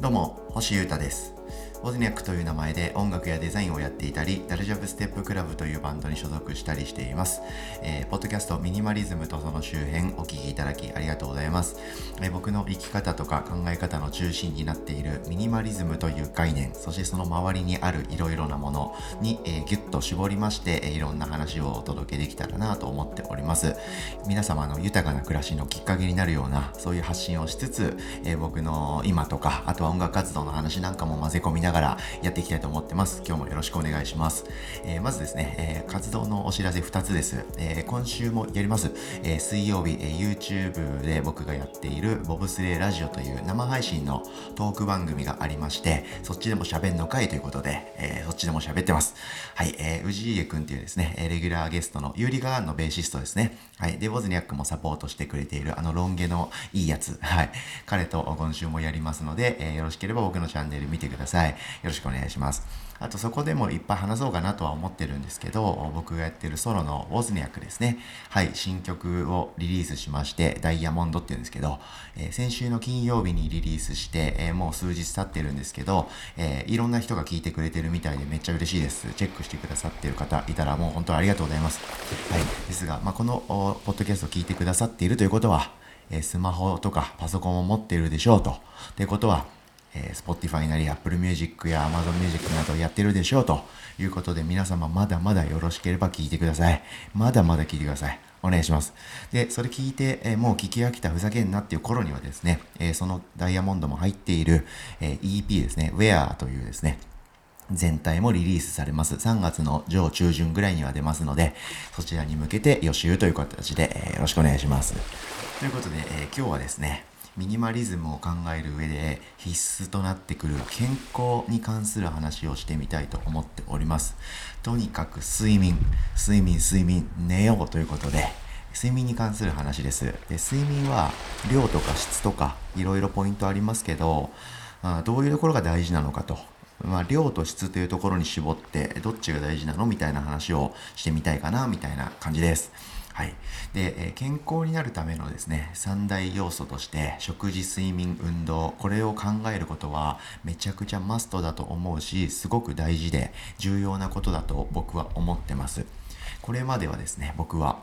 どうも星優太です。オズニャックという名前で音楽やデザインをやっていたり、ダルジャブステップクラブというバンドに所属したりしています。えー、ポッドキャストミニマリズムとその周辺お聴きいただきありがとうございます。えー、僕の生き方とか考え方の中心になっているミニマリズムという概念、そしてその周りにあるいろいろなものに、えー、ギュッと絞りまして、えー、いろんな話をお届けできたらなと思っております。皆様の豊かな暮らしのきっかけになるような、そういう発信をしつつ、えー、僕の今とか、あとは音楽活動の話なんかも混ぜ込みながらやっていきたいと思ってます。今日もよろしくお願いします。えー、まずですね、えー、活動のお知らせ2つです。えー、今週もやります。え水曜日、え YouTube で僕がやっているボブスレーラジオという生配信のトーク番組がありまして、そっちでも喋んのかいということで、えそっちでも喋ってます。はい、えー、氏家くんっていうですね、レギュラーゲストのユーリガーンのベーシストですね。はい、で、ウォズニャックもサポートしてくれているあのロン毛のいいやつ。はい、彼と今週もやりますので、えよろしければ僕のチャンネル見てください。さいよろしくお願いします。あとそこでもいっぱい話そうかなとは思ってるんですけど、僕がやってるソロのウォズニャクですね。はい、新曲をリリースしまして、ダイヤモンドって言うんですけど、えー、先週の金曜日にリリースして、えー、もう数日経ってるんですけど、えー、いろんな人が聞いてくれてるみたいでめっちゃ嬉しいです。チェックしてくださってる方いたらもう本当ありがとうございます。はい、ですが、まあ、このポッドキャストを聞いてくださっているということは、えスマホとかパソコンを持っているでしょうと。ということは、えー、Spotify なり Apple Music や Amazon Music などやってるでしょうということで皆様まだまだよろしければ聞いてください。まだまだ聞いてください。お願いします。で、それ聞いて、えー、もう聞き飽きたふざけんなっていう頃にはですね、えー、そのダイヤモンドも入っている、え EP ですね、Where というですね、全体もリリースされます。3月の上中旬ぐらいには出ますので、そちらに向けて予習という形で、えよろしくお願いします。ということで、え今日はですね、ミニマリズムを考える上で必須となってくる健康に関する話をしてみたいと思っております。とにかく睡眠、睡眠、睡眠、寝ようということで、睡眠に関する話です。で睡眠は量とか質とかいろいろポイントありますけど、あどういうところが大事なのかと。まあ、量と質というところに絞ってどっちが大事なの？みたいな話をしてみたいかなみたいな感じです。はい。で、え健康になるためのですね、三大要素として、食事、睡眠、運動、これを考えることは、めちゃくちゃマストだと思うし、すごく大事で、重要なことだと僕は思ってます。これまではですね、僕は、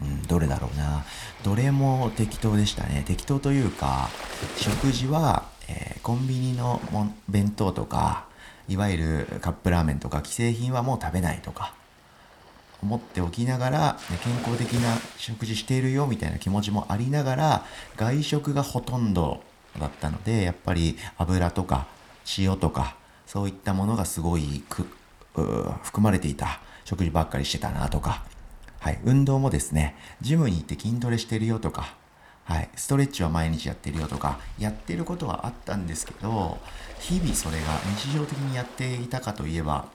うん、どれだろうな。どれも適当でしたね。適当というか、食事は、えー、コンビニの弁当とか、いわゆるカップラーメンとか既製品はもう食べないとか、思っておきながら、健康的な食事しているよみたいな気持ちもありながら、外食がほとんどだったので、やっぱり油とか塩とか、そういったものがすごい含まれていた食事ばっかりしてたなとか、はい、運動もですね、ジムに行って筋トレしてるよとか、はい、ストレッチは毎日やってるよとか、やってることはあったんですけど、日々それが日常的にやっていたかといえば、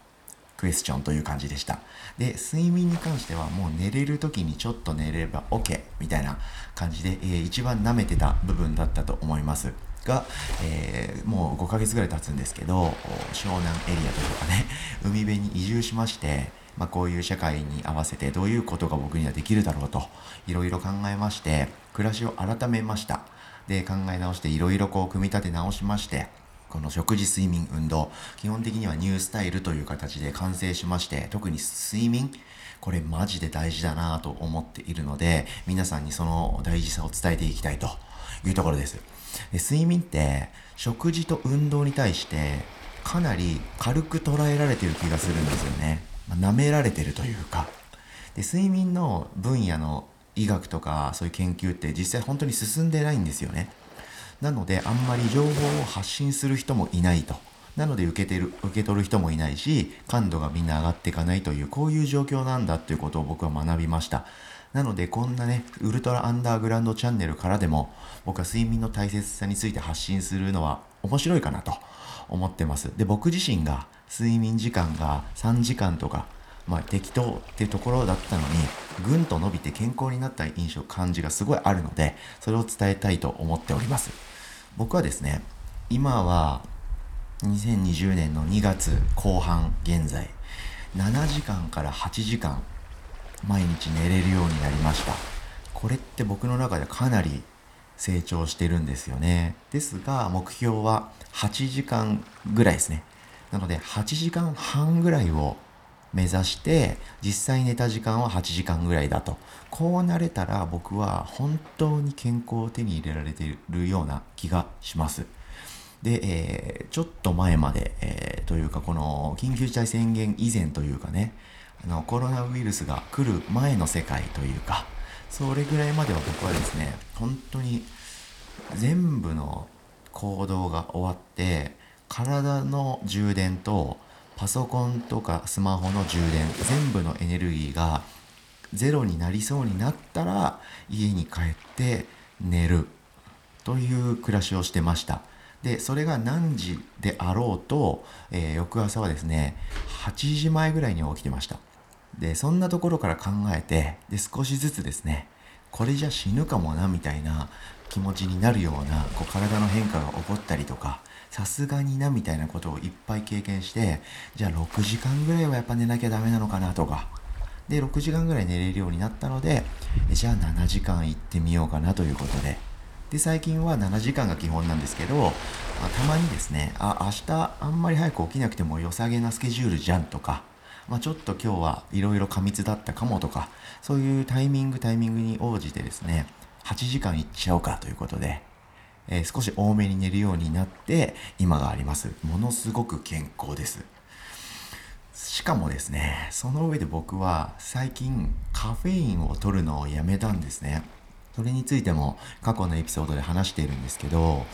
クエスチョンという感じでした。で、睡眠に関してはもう寝れる時にちょっと寝れば OK みたいな感じで、えー、一番舐めてた部分だったと思います。が、えー、もう5ヶ月ぐらい経つんですけど、湘南エリアというかね、海辺に移住しまして、まあ、こういう社会に合わせてどういうことが僕にはできるだろうと、いろいろ考えまして、暮らしを改めました。で、考え直していろいろこう組み立て直しまして、この食事、睡眠、運動、基本的にはニュースタイルという形で完成しまして、特に睡眠、これマジで大事だなと思っているので、皆さんにその大事さを伝えていきたいというところです。で睡眠って食事と運動に対してかなり軽く捉えられてる気がするんですよね。まあ、舐められてるというか。で睡眠の分野の医学とかそういう研究って実際本当に進んでないんですよね。なのであんまり情報を発信する人もいないと。なので受けてる、受け取る人もいないし、感度がみんな上がっていかないという、こういう状況なんだっていうことを僕は学びました。なので、こんなね、ウルトラアンダーグラウンドチャンネルからでも、僕は睡眠の大切さについて発信するのは面白いかなと思ってます。で、僕自身が睡眠時間が3時間とか、まあ適当っていうところだったのに、ぐんと伸びて健康になった印象、感じがすごいあるので、それを伝えたいと思っております。僕はですね今は2020年の2月後半現在7時間から8時間毎日寝れるようになりました。これって僕の中でかなり成長してるんですよね。ですが目標は8時間ぐらいですね。なので8時間半ぐらいを目指して実際寝た時間は8時間ぐらいだと。こうなれたら僕は本当に健康を手に入れられているような気がします。で、えー、ちょっと前まで、えー、というかこの緊急事態宣言以前というかねあのコロナウイルスが来る前の世界というかそれぐらいまでは僕はですね本当に全部の行動が終わって体の充電とパソコンとかスマホの充電全部のエネルギーがゼロになりそうになったら家に帰って寝るという暮らしをしてました。でそれが何時であろうと、えー、翌朝はですね8時前ぐらいに起きてました。でそんなところから考えてで少しずつですねこれじゃ死ぬかもなみたいな気持ちになるようなこう体の変化が起こったりとかさすがになみたいなことをいっぱい経験してじゃあ6時間ぐらいはやっぱ寝なきゃダメなのかなとか。で6時間ぐらい寝れるようになったのでじゃあ7時間行ってみようかなということで。で最近は7時間が基本なんですけど、ま、たまにですねあ明日あんまり早く起きなくても良さげなスケジュールじゃんとかまあ、ちょっと今日はいろいろ過密だったかもとか、そういうタイミングタイミングに応じてですね、8時間いっちゃおうかということで、えー、少し多めに寝るようになって今があります。ものすごく健康です。しかもですね、その上で僕は最近カフェインを取るのをやめたんですね。それについても過去のエピソードで話しているんですけど、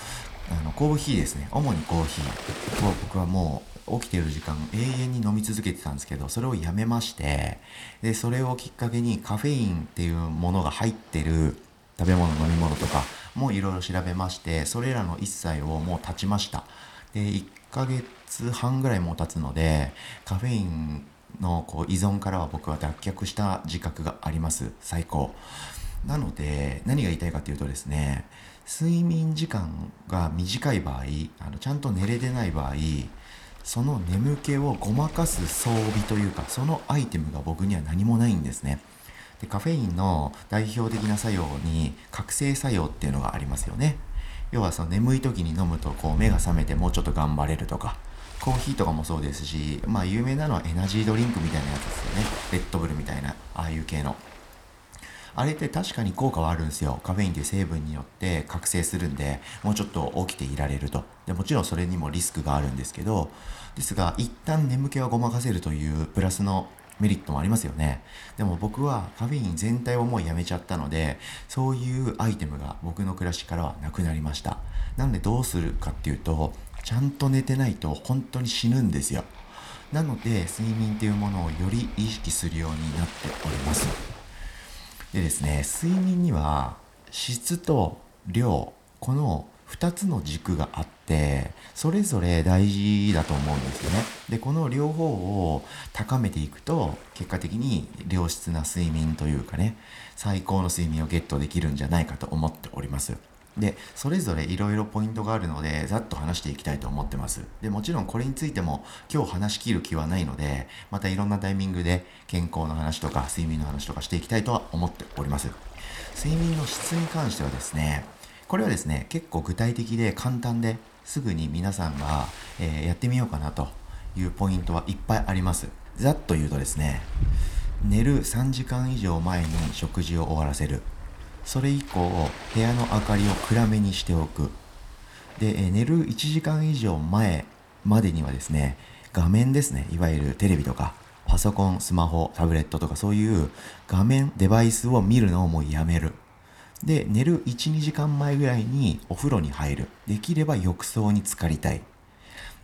あのコーヒーですね。主にコーヒーを僕はもう起きてる時間永遠に飲み続けてたんですけどそれをやめましてでそれをきっかけにカフェインっていうものが入ってる食べ物飲み物とかもいろいろ調べましてそれらの一切をもう断ちました。で1ヶ月半ぐらいもう経つのでカフェインのこう依存からは僕は脱却した自覚があります。最高。なので何が言いたいかというとですね睡眠時間が短い場合あのちゃんと寝れてない場合その眠気をごまかす装備というかそのアイテムが僕には何もないんですね。でカフェインの代表的な作用に覚醒作用っていうのがありますよね要はその眠い時に飲むとこう目が覚めてもうちょっと頑張れるとかコーヒーとかもそうですしまあ有名なのはエナジードリンクみたいなやつですよねレッドブルみたいなああいう系のあれって確かに効果はあるんですよ。カフェインという成分によって覚醒するんで、もうちょっと起きていられると。でもちろんそれにもリスクがあるんですけど、ですが、一旦眠気をごまかせるというプラスのメリットもありますよね。でも僕はカフェイン全体をもうやめちゃったので、そういうアイテムが僕の暮らしからはなくなりました。なのでどうするかっていうと、ちゃんと寝てないと本当に死ぬんですよ。なので睡眠っていうものをより意識するようになっております。でですね睡眠には質と量この2つの軸があってそれぞれ大事だと思うんですよね。でこの両方を高めていくと結果的に良質な睡眠というかね最高の睡眠をゲットできるんじゃないかと思っております。でそれぞれいろいろポイントがあるのでざっと話していきたいと思ってます。でもちろんこれについても今日話しきる気はないのでまたいろんなタイミングで健康の話とか睡眠の話とかしていきたいとは思っております。睡眠の質に関してはですねこれはですね結構具体的で簡単ですぐに皆さんが、えー、やってみようかなというポイントはいっぱいあります。ざっと言うとですね寝る3時間以上前に食事を終わらせる。それ以降部屋の明かりを暗めにしておく。で、え寝る1時間以上前までにはですね画面ですねいわゆるテレビとかパソコンスマホタブレットとかそういう画面デバイスを見るのをもうやめる。で寝る12時間前ぐらいにお風呂に入る。できれば浴槽に浸かりたい。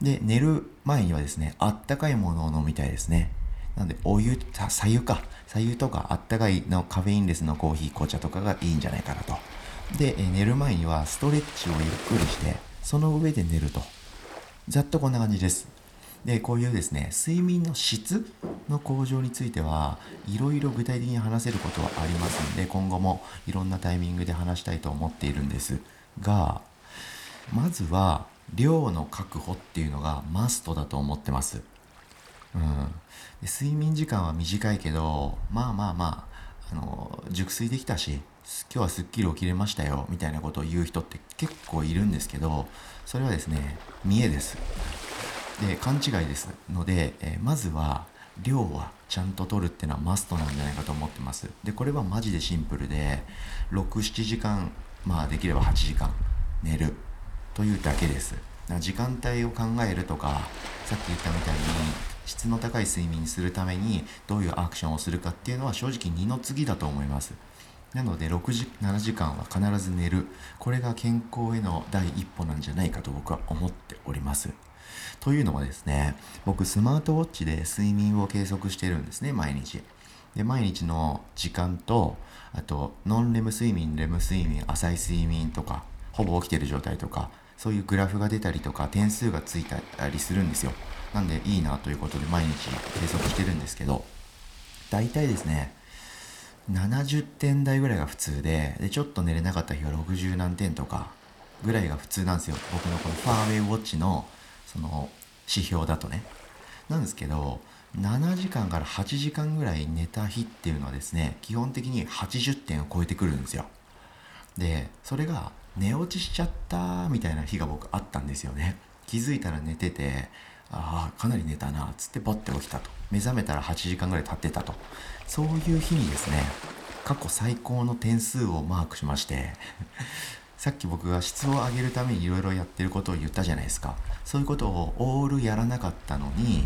で寝る前にはですねあったかいものを飲みたいですね。なんでお湯さ湯か。左右とかあったかいのカフェインレスのコーヒー紅茶とかがいいんじゃないかなと。で、寝る前にはストレッチをゆっくりしてその上で寝ると。ざっとこんな感じです。でこういうですね睡眠の質の向上についてはいろいろ具体的に話せることはありますので今後もいろんなタイミングで話したいと思っているんですがまずは量の確保っていうのがマストだと思ってます。うん、で睡眠時間は短いけどまあまあまああの熟睡できたし今日はすっきり起きれましたよみたいなことを言う人って結構いるんですけどそれはですね見栄です。で勘違いですので、えー、まずは量はちゃんと取るっていうのはマストなんじゃないかと思ってます。でこれはマジでシンプルで67時間まあできれば8時間寝るというだけです。時間帯を考えるとかさっき言ったみたいに質の高い睡眠にするためにどういうアクションをするかっていうのは正直二の次だと思います。なので6時7時間は必ず寝る。これが健康への第一歩なんじゃないかと僕は思っております。というのはですね僕スマートウォッチで睡眠を計測してるんですね毎日。で毎日の時間とあとノンレム睡眠レム睡眠浅い睡眠とかほぼ起きてる状態とかそういうグラフが出たりとか点数がついたりするんですよ。なんでいいなということで毎日計測してるんですけど大体ですね70点台ぐらいが普通ででちょっと寝れなかった日は60何点とかぐらいが普通なんですよ。僕のこのファーウェイウォッチのその指標だとね。なんですけど7時間から8時間ぐらい寝た日っていうのはですね基本的に80点を超えてくるんですよ。でそれが寝落ちしちゃったみたいな日が僕あったんですよね。気づいたら寝ててああかなり寝たなっつってポッて起きたと。目覚めたら8時間ぐらい経ってたと。そういう日にですね過去最高の点数をマークしましてさっき僕が質を上げるためにいろいろやってることを言ったじゃないですか。そういうことをオールやらなかったのに、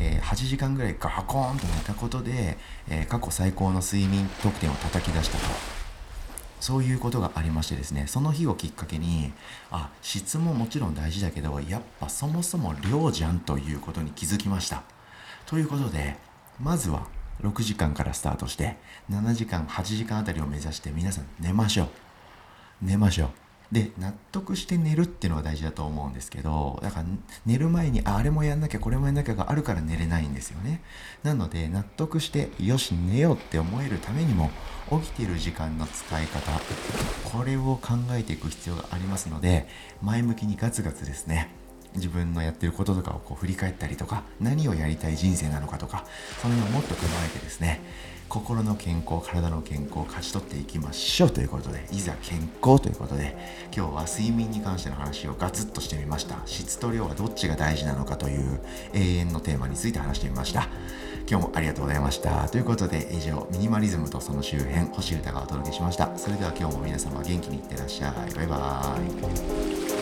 えー、8時間ぐらいガコーンと寝たことで、えー、過去最高の睡眠得点を叩き出したと。そういうことがありましてですね。その日をきっかけにあ質ももちろん大事だけどやっぱそもそも量じゃんということに気づきました。ということでまずは6時間からスタートして7時間8時間あたりを目指して皆さん寝ましょう。寝ましょう。で納得して寝るっていうのが大事だと思うんですけどだから寝る前にあれもやんなきゃこれもやんなきゃがあるから寝れないんですよね。なので納得してよし寝ようって思えるためにも起きてる時間の使い方これを考えていく必要がありますので前向きにガツガツですね。自分のやってることとかをこう振り返ったりとか何をやりたい人生なのかとかその辺をもっと踏まえてですね心の健康体の健康を勝ち取っていきましょうということでいざ健康ということで今日は睡眠に関しての話をガツッとしてみました。質と量はどっちが大事なのかという永遠のテーマについて話してみました。今日もありがとうございました。ということで以上ミニマリズムとその周辺星歌がお届けしました。それでは今日も皆様元気にいってらっしゃい。バイバーイ。